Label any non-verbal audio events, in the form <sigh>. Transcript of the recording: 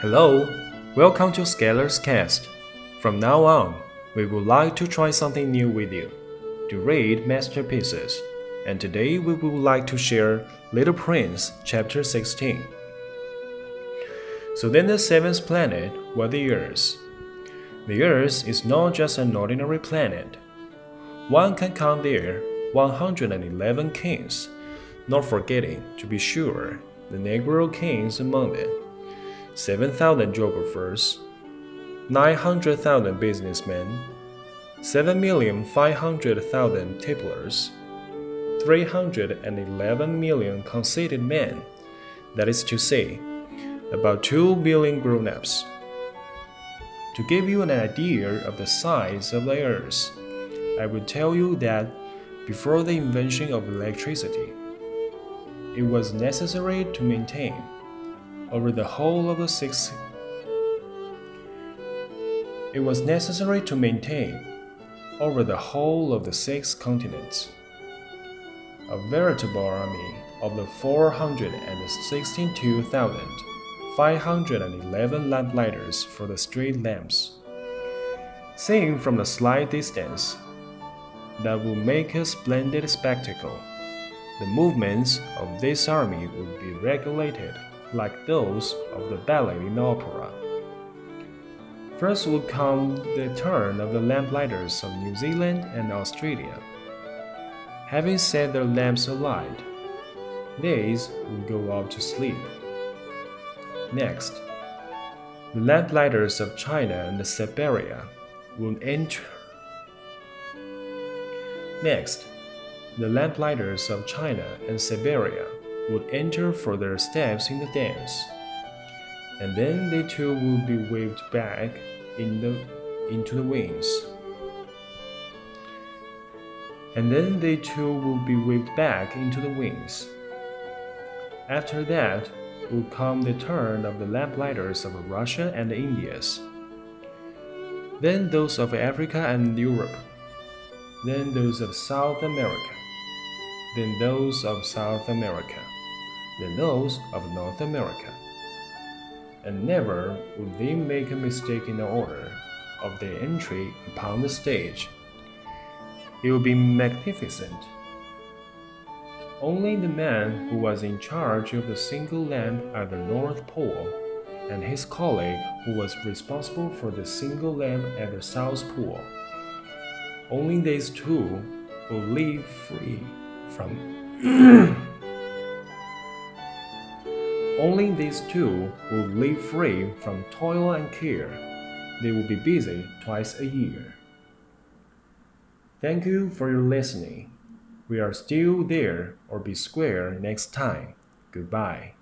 Hello, welcome to Scalers Cast. From now on, we would like to try something new with you to read masterpieces. And today we would like to share Little Prince, chapter 16. So then the seventh planet was the Earth. The Earth is not just an ordinary planet. One can count there 111 kings, not forgetting, to be sure, the Negro kings among them, 7,000 geographers, 900,000 businessmen, 7,500,000 tipplers, 311 million conceited men, that is to say, about 2 billion grown ups. To give you an idea of the size of the earth, I will tell you that before the invention of electricity, it was necessary to maintain over the whole of the six it was necessary to maintain over the whole of the six continents a veritable army of the 462,511 lamplighters for the street lamps. Seen from a slight distance, that would make a splendid spectacle. The movements of this army would be regulated like those of the ballet in opera. First would come the turn of the lamplighters of New Zealand and Australia. Having set their lamps alight, these would go off to sleep. Next, the lamplighters of China and Siberia would enter Next, the lamplighters of China and Siberia would enter for their steps in the dance, and then they too would be waved back in the, into the wings. And then they too would be waved back into the wings. After that would come the turn of the lamplighters of Russia and the Indias, then those of Africa and Europe. Then those of South America, then those of South America, then those of North America. And never would they make a mistake in the order of their entry upon the stage. It would be magnificent. Only the man who was in charge of the single lamp at the North Pole and his colleague who was responsible for the single lamp at the South Pole only these two will live free from. <clears throat> these two will live free from toil and care. They will be busy twice a year. Thank you for your listening. We are still there or be square next time. Goodbye.